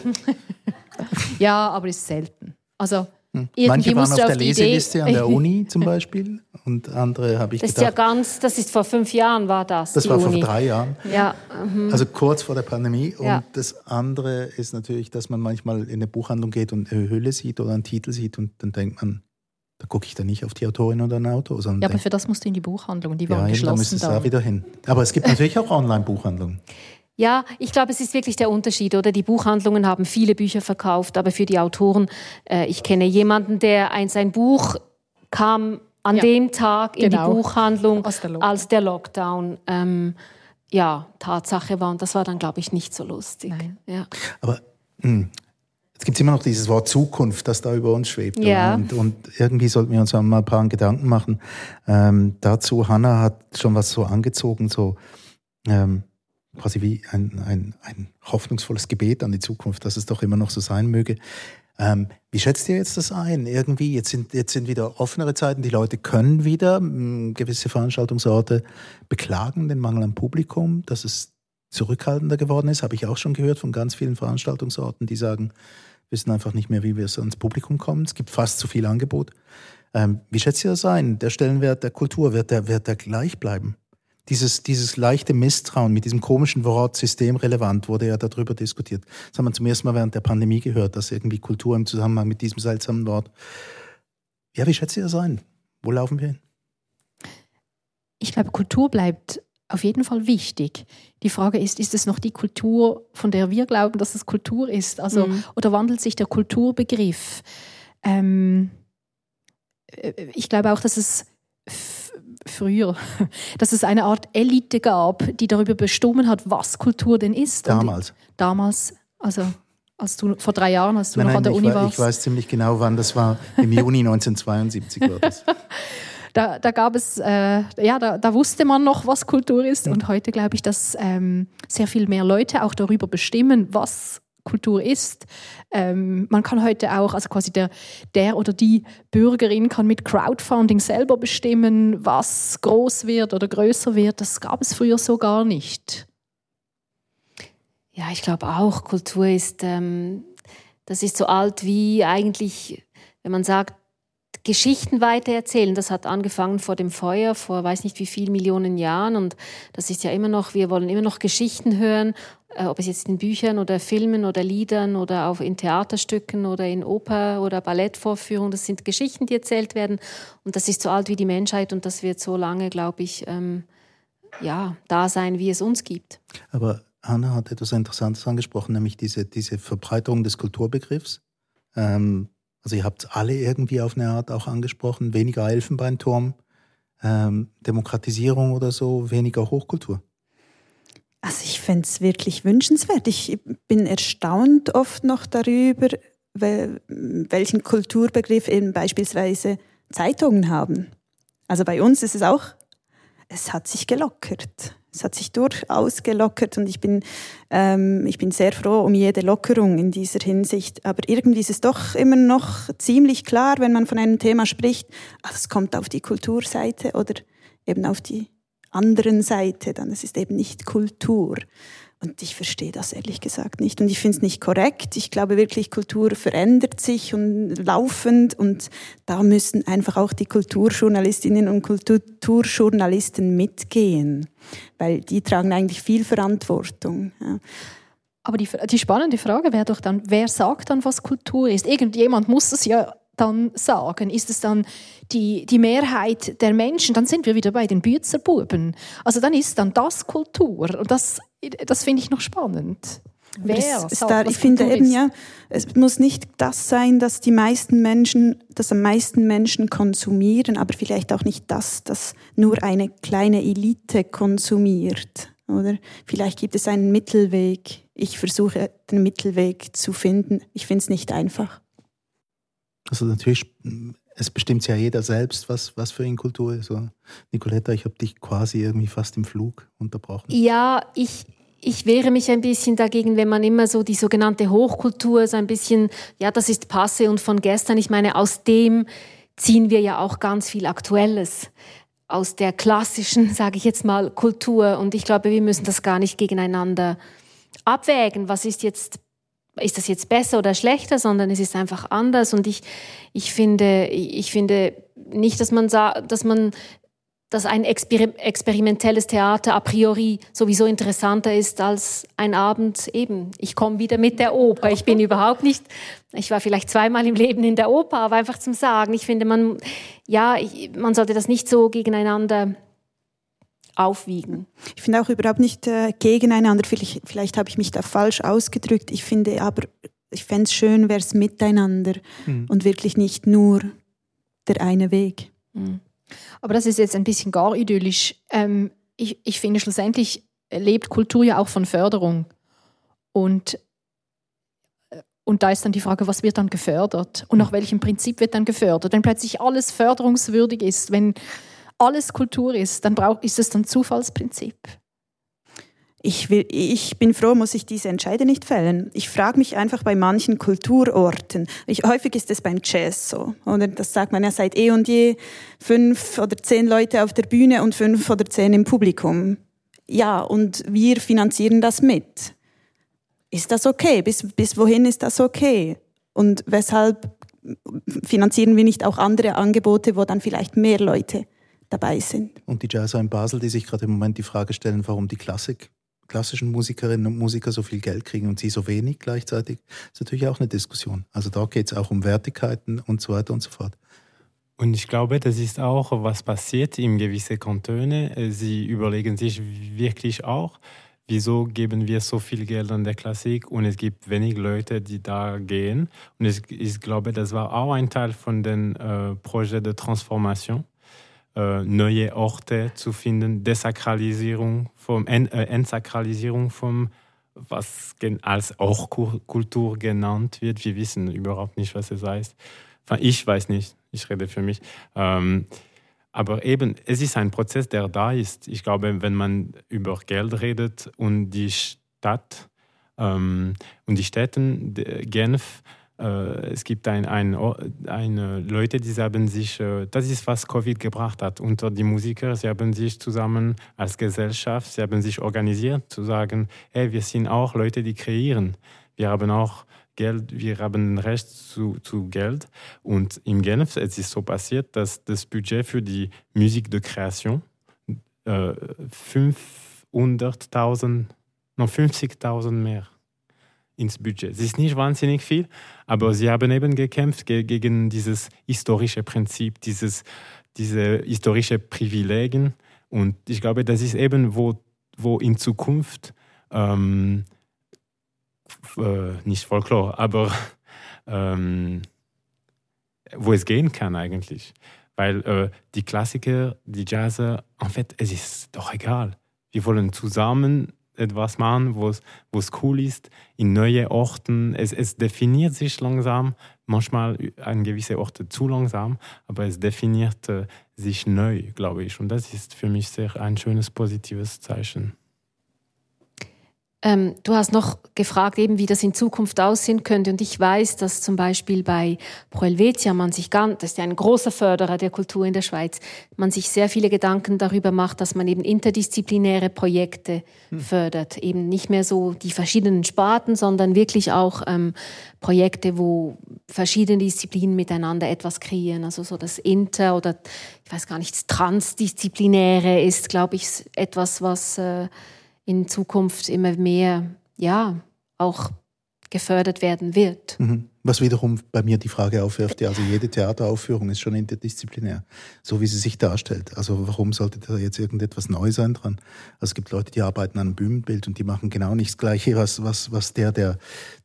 ja, aber ist selten. Also hm. Manche waren auf der Leseliste an der Uni zum Beispiel und andere habe ich das gedacht. Ist ja ganz, das ist vor fünf Jahren war das. Das war Uni. vor drei Jahren. Ja. Mhm. Also kurz vor der Pandemie. Und ja. das andere ist natürlich, dass man manchmal in eine Buchhandlung geht und eine Hülle sieht oder einen Titel sieht und dann denkt man, da gucke ich dann nicht auf die Autorin oder ein Autor. ja, aber für das musst du in die Buchhandlung, die waren ja, geschlossen. Ja, da müsste es da wieder hin. Aber es gibt natürlich auch Online-Buchhandlungen. Ja, ich glaube, es ist wirklich der Unterschied, oder? Die Buchhandlungen haben viele Bücher verkauft, aber für die Autoren, äh, ich kenne jemanden, der ein, sein Buch kam an ja, dem Tag in genau. die Buchhandlung der als der Lockdown. Ähm, ja, Tatsache war und das war dann, glaube ich, nicht so lustig. Ja. Aber mh, hm, jetzt gibt es immer noch dieses Wort Zukunft, das da über uns schwebt. Ja. Und, und irgendwie sollten wir uns mal ein paar Gedanken machen. Ähm, dazu, Hanna hat schon was so angezogen, so ähm, quasi wie ein, ein, ein hoffnungsvolles Gebet an die Zukunft, dass es doch immer noch so sein möge. Ähm, wie schätzt ihr jetzt das ein? Irgendwie, jetzt sind, jetzt sind wieder offenere Zeiten, die Leute können wieder mh, hm, gewisse Veranstaltungsorte beklagen, den Mangel an Publikum, dass es zurückhaltender geworden ist, habe ich auch schon gehört von ganz vielen Veranstaltungsorten, die sagen, wissen einfach nicht mehr, wie wir ans Publikum kommen. Es gibt fast zu viel Angebot. Ähm, wie schätzt ihr das ein? Der Stellenwert der Kultur, wird der, wird der gleich bleiben? Dieses, dieses leichte Misstrauen mit diesem komischen Wort systemrelevant wurde ja darüber diskutiert. Das haben wir zum ersten Mal während der Pandemie gehört, dass irgendwie Kultur im Zusammenhang mit diesem seltsamen Wort. Ja, wie schätzt ihr das ein? Wo laufen wir hin? Ich glaube, Kultur bleibt auf jeden Fall wichtig. Die Frage ist, ist es noch die Kultur, von der wir glauben, dass es Kultur ist? Also, mhm. Oder wandelt sich der Kulturbegriff? Ähm, äh, ich glaube auch, dass es früher, dass es eine Art Elite gab, die darüber bestimmt hat, was Kultur denn ist. Damals. Und damals, also als du vor drei Jahren, als du nein, noch nein, an der Uni warst. Ich weiß ziemlich genau, wann das war. Im Juni 1972 war das. da, da gab es, äh, ja, da, da, wusste man noch, was Kultur ist. Und heute glaube ich, dass ähm, sehr viel mehr Leute auch darüber bestimmen, was Kultur ist. Ähm, man kann heute auch, also quasi der, der oder die Bürgerin kann mit Crowdfunding selber bestimmen, was groß wird oder größer wird. Das gab es früher so gar nicht. Ja, ich glaube auch, Kultur ist, ähm, das ist so alt wie eigentlich, wenn man sagt, Geschichten weitererzählen. Das hat angefangen vor dem Feuer, vor weiß nicht wie vielen Millionen Jahren. Und das ist ja immer noch, wir wollen immer noch Geschichten hören, ob es jetzt in Büchern oder Filmen oder Liedern oder auch in Theaterstücken oder in Oper oder Ballettvorführungen. Das sind Geschichten, die erzählt werden. Und das ist so alt wie die Menschheit und das wird so lange, glaube ich, ähm, ja, da sein, wie es uns gibt. Aber Hanna hat etwas Interessantes angesprochen, nämlich diese, diese Verbreiterung des Kulturbegriffs. Ähm, also ihr habt alle irgendwie auf eine Art auch angesprochen, weniger Elfenbeinturm, ähm, Demokratisierung oder so, weniger Hochkultur. Also ich fände es wirklich wünschenswert. Ich bin erstaunt oft noch darüber, welchen Kulturbegriff eben beispielsweise Zeitungen haben. Also bei uns ist es auch, es hat sich gelockert. Es hat sich durchaus gelockert und ich bin, ähm, ich bin sehr froh um jede Lockerung in dieser Hinsicht. Aber irgendwie ist es doch immer noch ziemlich klar, wenn man von einem Thema spricht, ach, das kommt auf die Kulturseite oder eben auf die anderen Seite, dann es ist eben nicht Kultur. Und ich verstehe das ehrlich gesagt nicht. Und ich finde es nicht korrekt. Ich glaube wirklich, Kultur verändert sich und laufend. Und da müssen einfach auch die Kulturjournalistinnen und Kulturjournalisten mitgehen. Weil die tragen eigentlich viel Verantwortung. Ja. Aber die, die spannende Frage wäre doch dann, wer sagt dann, was Kultur ist? Irgendjemand muss es ja dann sagen? Ist es dann die, die Mehrheit der Menschen? Dann sind wir wieder bei den Bützerbuben. Also dann ist dann das Kultur. Und das, das finde ich noch spannend. Wer es, sagt, ich finde eben, ist? ja, es muss nicht das sein, dass die meisten Menschen, dass am meisten Menschen konsumieren, aber vielleicht auch nicht das, dass nur eine kleine Elite konsumiert. Oder vielleicht gibt es einen Mittelweg. Ich versuche den Mittelweg zu finden. Ich finde es nicht einfach. Also natürlich, es bestimmt ja jeder selbst, was, was für ihn Kultur ist. Nicoletta, ich habe dich quasi irgendwie fast im Flug unterbrochen. Ja, ich, ich wehre mich ein bisschen dagegen, wenn man immer so die sogenannte Hochkultur so ein bisschen, ja, das ist passe und von gestern. Ich meine, aus dem ziehen wir ja auch ganz viel Aktuelles aus der klassischen, sage ich jetzt mal, Kultur. Und ich glaube, wir müssen das gar nicht gegeneinander abwägen. Was ist jetzt ist das jetzt besser oder schlechter, sondern es ist einfach anders. Und ich, ich, finde, ich finde nicht, dass man, dass man dass ein Exper experimentelles Theater a priori sowieso interessanter ist als ein Abend eben. Ich komme wieder mit der Oper. Ich bin überhaupt nicht, ich war vielleicht zweimal im Leben in der Oper, aber einfach zum Sagen. Ich finde, man, ja, ich, man sollte das nicht so gegeneinander aufwiegen. Ich finde auch überhaupt nicht äh, gegeneinander. Vielleicht, vielleicht habe ich mich da falsch ausgedrückt. Ich finde aber, ich fände es schön, wäre es miteinander mhm. und wirklich nicht nur der eine Weg. Mhm. Aber das ist jetzt ein bisschen gar idyllisch. Ähm, ich, ich finde, schlussendlich lebt Kultur ja auch von Förderung. Und, äh, und da ist dann die Frage, was wird dann gefördert? Und nach welchem Prinzip wird dann gefördert? Wenn plötzlich alles förderungswürdig ist, wenn alles Kultur ist, dann ist es dann Zufallsprinzip. Ich, will, ich bin froh, muss ich diese Entscheide nicht fällen. Ich frage mich einfach bei manchen Kulturorten. Ich, häufig ist es beim Jazz so. Oder das sagt man ja seit eh und je fünf oder zehn Leute auf der Bühne und fünf oder zehn im Publikum. Ja, und wir finanzieren das mit. Ist das okay? Bis, bis wohin ist das okay? Und weshalb finanzieren wir nicht auch andere Angebote, wo dann vielleicht mehr Leute dabei sind. Und die Jazzer in Basel, die sich gerade im Moment die Frage stellen, warum die Klassik, klassischen Musikerinnen und Musiker so viel Geld kriegen und sie so wenig gleichzeitig, ist natürlich auch eine Diskussion. Also da geht es auch um Wertigkeiten und so weiter und so fort. Und ich glaube, das ist auch, was passiert in gewissen Kantonen. Sie überlegen sich wirklich auch, wieso geben wir so viel Geld an der Klassik und es gibt wenig Leute, die da gehen. Und ich, ich glaube, das war auch ein Teil von den äh, Projekt de Transformation, neue Orte zu finden, Desakralisierung vom, äh, Entsakralisierung vom was als auch Kultur genannt wird. Wir wissen überhaupt nicht, was es heißt. Ich weiß nicht, ich rede für mich. Ähm, aber eben, es ist ein Prozess, der da ist. Ich glaube, wenn man über Geld redet und die Stadt ähm, und die Städte, Genf, äh, es gibt ein, ein, ein, Leute, die haben sich, äh, das ist was Covid gebracht hat, unter die Musiker, sie haben sich zusammen als Gesellschaft, sie haben sich organisiert, zu sagen, hey, wir sind auch Leute, die kreieren. Wir haben auch Geld, wir haben Recht zu, zu Geld. Und in Genf es ist so passiert, dass das Budget für die Musik de Kreation äh, 500.000, noch 50.000 mehr ins Budget. Es ist nicht wahnsinnig viel, aber sie haben eben gekämpft gegen dieses historische Prinzip, dieses, diese historische Privilegien. Und ich glaube, das ist eben, wo, wo in Zukunft ähm, äh, nicht Folklore, aber ähm, wo es gehen kann eigentlich. Weil äh, die Klassiker, die Jazzer, en fait, es ist doch egal. Wir wollen zusammen etwas machen, wo es cool ist, in neue Orten. Es, es definiert sich langsam, manchmal an gewisse Orte zu langsam, aber es definiert äh, sich neu, glaube ich. Und das ist für mich sehr ein schönes, positives Zeichen. Ähm, du hast noch gefragt, eben, wie das in Zukunft aussehen könnte. Und ich weiß, dass zum Beispiel bei Pro Helvetia man sich ganz, das ist ja ein großer Förderer der Kultur in der Schweiz, man sich sehr viele Gedanken darüber macht, dass man eben interdisziplinäre Projekte hm. fördert. Eben nicht mehr so die verschiedenen Sparten, sondern wirklich auch ähm, Projekte, wo verschiedene Disziplinen miteinander etwas kreieren. Also so das Inter- oder ich weiß gar nicht, das Transdisziplinäre ist, glaube ich, etwas, was äh, in Zukunft immer mehr, ja, auch gefördert werden wird. Mhm. Was wiederum bei mir die Frage aufwirft, ja, also jede Theateraufführung ist schon interdisziplinär, so wie sie sich darstellt. Also warum sollte da jetzt irgendetwas neu sein dran? Also es gibt Leute, die arbeiten an einem Bühnenbild und die machen genau nichts Gleiche, was, was, was der, der,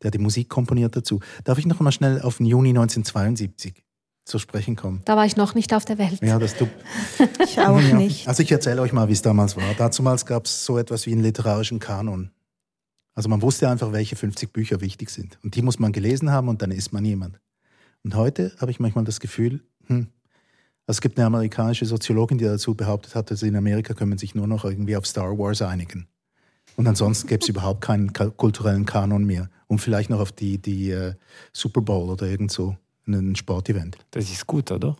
der die Musik komponiert dazu. Darf ich noch mal schnell auf den Juni 1972 zu sprechen kommen. Da war ich noch nicht auf der Welt. Ja, das du. ich auch ja. nicht. Also ich erzähle euch mal, wie es damals war. Damals gab es so etwas wie einen literarischen Kanon. Also man wusste einfach, welche 50 Bücher wichtig sind. Und die muss man gelesen haben und dann ist man jemand. Und heute habe ich manchmal das Gefühl, hm, also es gibt eine amerikanische Soziologin, die dazu behauptet hat, dass in Amerika können man sich nur noch irgendwie auf Star Wars einigen. Und ansonsten gäbe es überhaupt keinen kulturellen Kanon mehr. Und vielleicht noch auf die, die uh, Super Bowl oder irgend so ein Sportevent. Das ist gut, oder?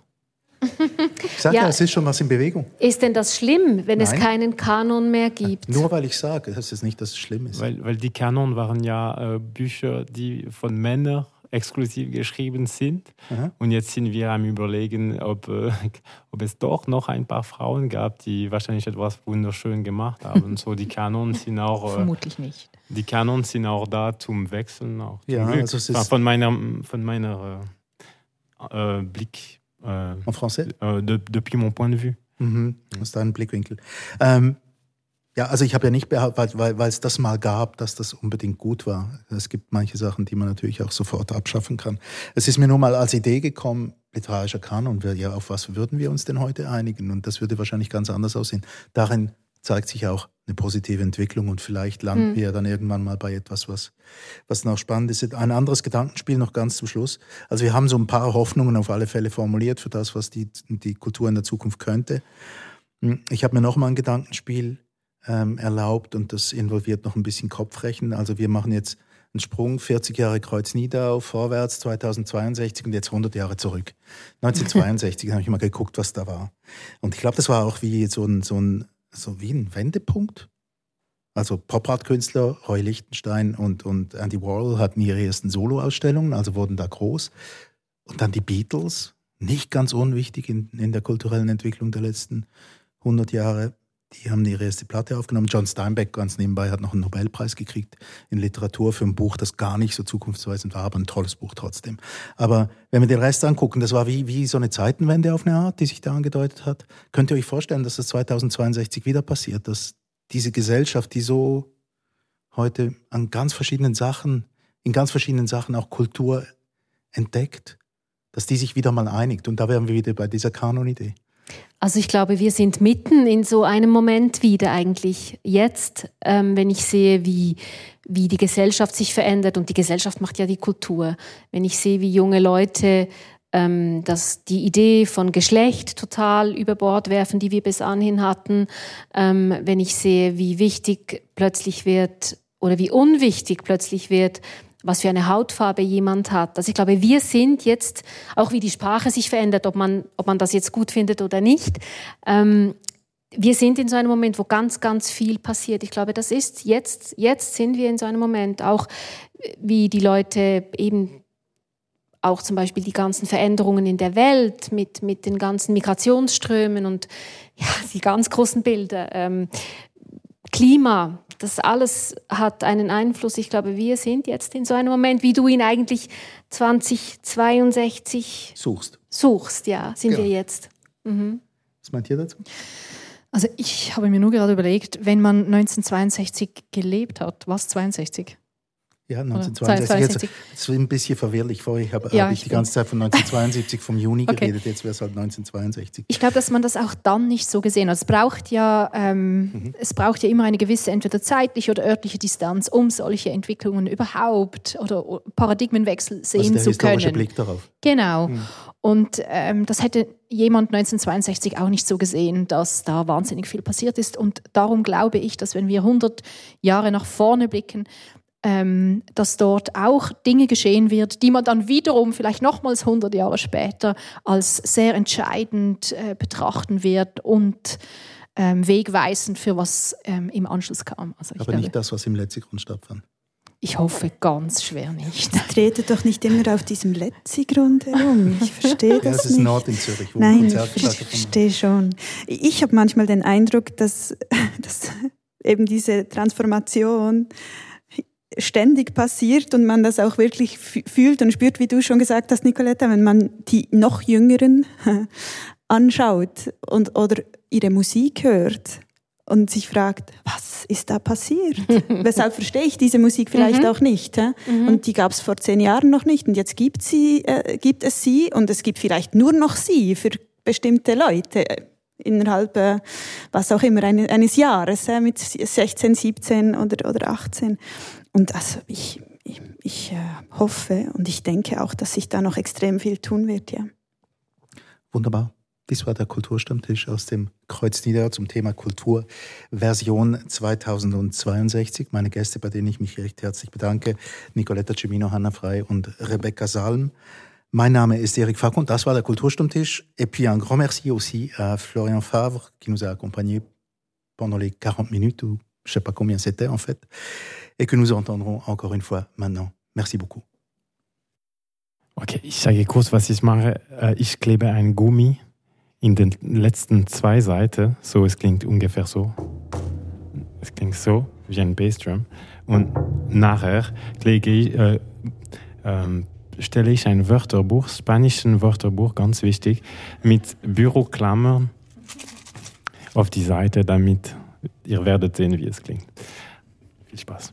Ich sage ja, ja, es ist schon was in Bewegung. Ist denn das schlimm, wenn Nein. es keinen Kanon mehr gibt? Nur weil ich sage, das ist nicht, dass es schlimm ist. Weil, weil die Kanon waren ja äh, Bücher, die von Männern exklusiv geschrieben sind. Aha. Und jetzt sind wir am Überlegen, ob, äh, ob es doch noch ein paar Frauen gab, die wahrscheinlich etwas wunderschön gemacht haben. so die Kanon sind auch. Äh, Vermutlich nicht. Die Kanon sind auch da zum Wechseln. Auch ja, also es ist von meiner, von meiner äh, Blick. Äh, en français? Äh, de, depuis mon point de vue. Mhm. Aus deinem Blickwinkel. Ähm, ja, also ich habe ja nicht behauptet, weil, weil es das mal gab, dass das unbedingt gut war. Es gibt manche Sachen, die man natürlich auch sofort abschaffen kann. Es ist mir nur mal als Idee gekommen, literarischer Kanon, ja, auf was würden wir uns denn heute einigen? Und das würde wahrscheinlich ganz anders aussehen. Darin zeigt sich auch eine positive Entwicklung und vielleicht landen mhm. wir dann irgendwann mal bei etwas, was, was noch spannend ist. Ein anderes Gedankenspiel noch ganz zum Schluss. Also wir haben so ein paar Hoffnungen auf alle Fälle formuliert für das, was die, die Kultur in der Zukunft könnte. Hm, ich habe mir noch mal ein Gedankenspiel ähm, erlaubt und das involviert noch ein bisschen Kopfrechen. Also wir machen jetzt einen Sprung, 40 Jahre Kreuz Niedau, vorwärts 2062 und jetzt 100 Jahre zurück. 1962 habe ich mal geguckt, was da war. Und ich glaube, das war auch wie so ein, so ein so wie ein Wendepunkt. Also Pop-Art-Künstler, Roy Lichtenstein und, und Andy Warhol hatten ihre ersten Solo-Ausstellungen, also wurden da groß. Und dann die Beatles, nicht ganz unwichtig in, in der kulturellen Entwicklung der letzten 100 Jahre. Die haben ihre erste Platte aufgenommen. John Steinbeck ganz nebenbei hat noch einen Nobelpreis gekriegt in Literatur für ein Buch, das gar nicht so zukunftsweisend war, aber ein tolles Buch trotzdem. Aber wenn wir den Rest angucken, das war wie, wie so eine Zeitenwende auf eine Art, die sich da angedeutet hat. Könnt ihr euch vorstellen, dass das 2062 wieder passiert, dass diese Gesellschaft, die so heute an ganz verschiedenen Sachen, in ganz verschiedenen Sachen auch Kultur entdeckt, dass die sich wieder mal einigt. Und da wären wir wieder bei dieser Kanon-Idee. Also ich glaube, wir sind mitten in so einem Moment wieder eigentlich jetzt, ähm, wenn ich sehe, wie, wie die Gesellschaft sich verändert und die Gesellschaft macht ja die Kultur. Wenn ich sehe, wie junge Leute ähm, dass die Idee von Geschlecht total über Bord werfen, die wir bis anhin hatten, ähm, wenn ich sehe, wie wichtig plötzlich wird oder wie unwichtig plötzlich wird, was für eine Hautfarbe jemand hat. Also ich glaube, wir sind jetzt, auch wie die Sprache sich verändert, ob man, ob man das jetzt gut findet oder nicht, ähm, wir sind in so einem Moment, wo ganz, ganz viel passiert. Ich glaube, das ist jetzt, jetzt sind wir in so einem Moment, auch wie die Leute eben auch zum Beispiel die ganzen Veränderungen in der Welt mit, mit den ganzen Migrationsströmen und ja, die ganz großen Bilder. Ähm, Klima, das alles hat einen Einfluss. Ich glaube, wir sind jetzt in so einem Moment, wie du ihn eigentlich 2062 suchst. Suchst, ja, sind ja. wir jetzt. Mhm. Was meint ihr dazu? Also ich habe mir nur gerade überlegt, wenn man 1962 gelebt hat, was 62? Ja, 1962. Jetzt, ist ein bisschen verwirrlich. Vorher habe ja, hab ich die ganze Zeit von 1972 vom Juni okay. geredet, jetzt wäre es halt 1962. Ich glaube, dass man das auch dann nicht so gesehen hat. Es braucht ja, ähm, mhm. es braucht ja immer eine gewisse entweder zeitliche oder örtliche Distanz, um solche Entwicklungen überhaupt oder Paradigmenwechsel sehen also zu können. Blick darauf. Genau. Mhm. Und ähm, das hätte jemand 1962 auch nicht so gesehen, dass da wahnsinnig viel passiert ist. Und darum glaube ich, dass wenn wir 100 Jahre nach vorne blicken, ähm, dass dort auch Dinge geschehen wird, die man dann wiederum vielleicht nochmals 100 Jahre später als sehr entscheidend äh, betrachten wird und ähm, wegweisend für was ähm, im Anschluss kam. Also Aber glaube, nicht das, was im Letzigrund stattfand. Ich hoffe ganz schwer nicht. Tretet doch nicht immer auf diesem Letzigrund herum. Ich verstehe das, ja, das ist nicht. Nord in Zürich. Wo Nein, ich verstehe schon. Ich habe manchmal den Eindruck, dass, dass eben diese Transformation ständig passiert und man das auch wirklich fühlt und spürt, wie du schon gesagt hast, Nicoletta, wenn man die noch Jüngeren anschaut und, oder ihre Musik hört und sich fragt, was ist da passiert? Weshalb verstehe ich diese Musik vielleicht mhm. auch nicht? Mhm. Und die gab es vor zehn Jahren noch nicht und jetzt gibt, sie, äh, gibt es sie und es gibt vielleicht nur noch sie für bestimmte Leute äh, innerhalb, äh, was auch immer, eines Jahres, äh, mit 16, 17 oder, oder 18. Und also ich, ich, ich äh, hoffe und ich denke auch, dass sich da noch extrem viel tun wird, ja. Wunderbar. Dies war der Kulturstammtisch aus dem Kreuz Nieder zum Thema Kultur Version 2062. Meine Gäste, bei denen ich mich recht herzlich bedanke, Nicoletta Cimino, Hanna Frei und Rebecca Salm. Mein Name ist Eric Facon, das war der Kulturstammtisch. Et puis un grand merci aussi à Florian Favre qui nous a accompagnés pendant les 40 minutes, ou je ne sais pas combien c'était en fait. et que nous entendrons encore une fois maintenant. Merci beaucoup. Okay, ich sage kurz, was ich mache. Äh, ich klebe ein Gummi in den letzten zwei Seiten. So, es klingt ungefähr so. Es klingt so, wie ein Bassdrum. Und nachher lege ich, äh, äh, stelle ich ein Wörterbuch, spanischen Wörterbuch, ganz wichtig, mit Büroklammern auf die Seite, damit ihr werdet sehen, wie es klingt. Viel Spaß.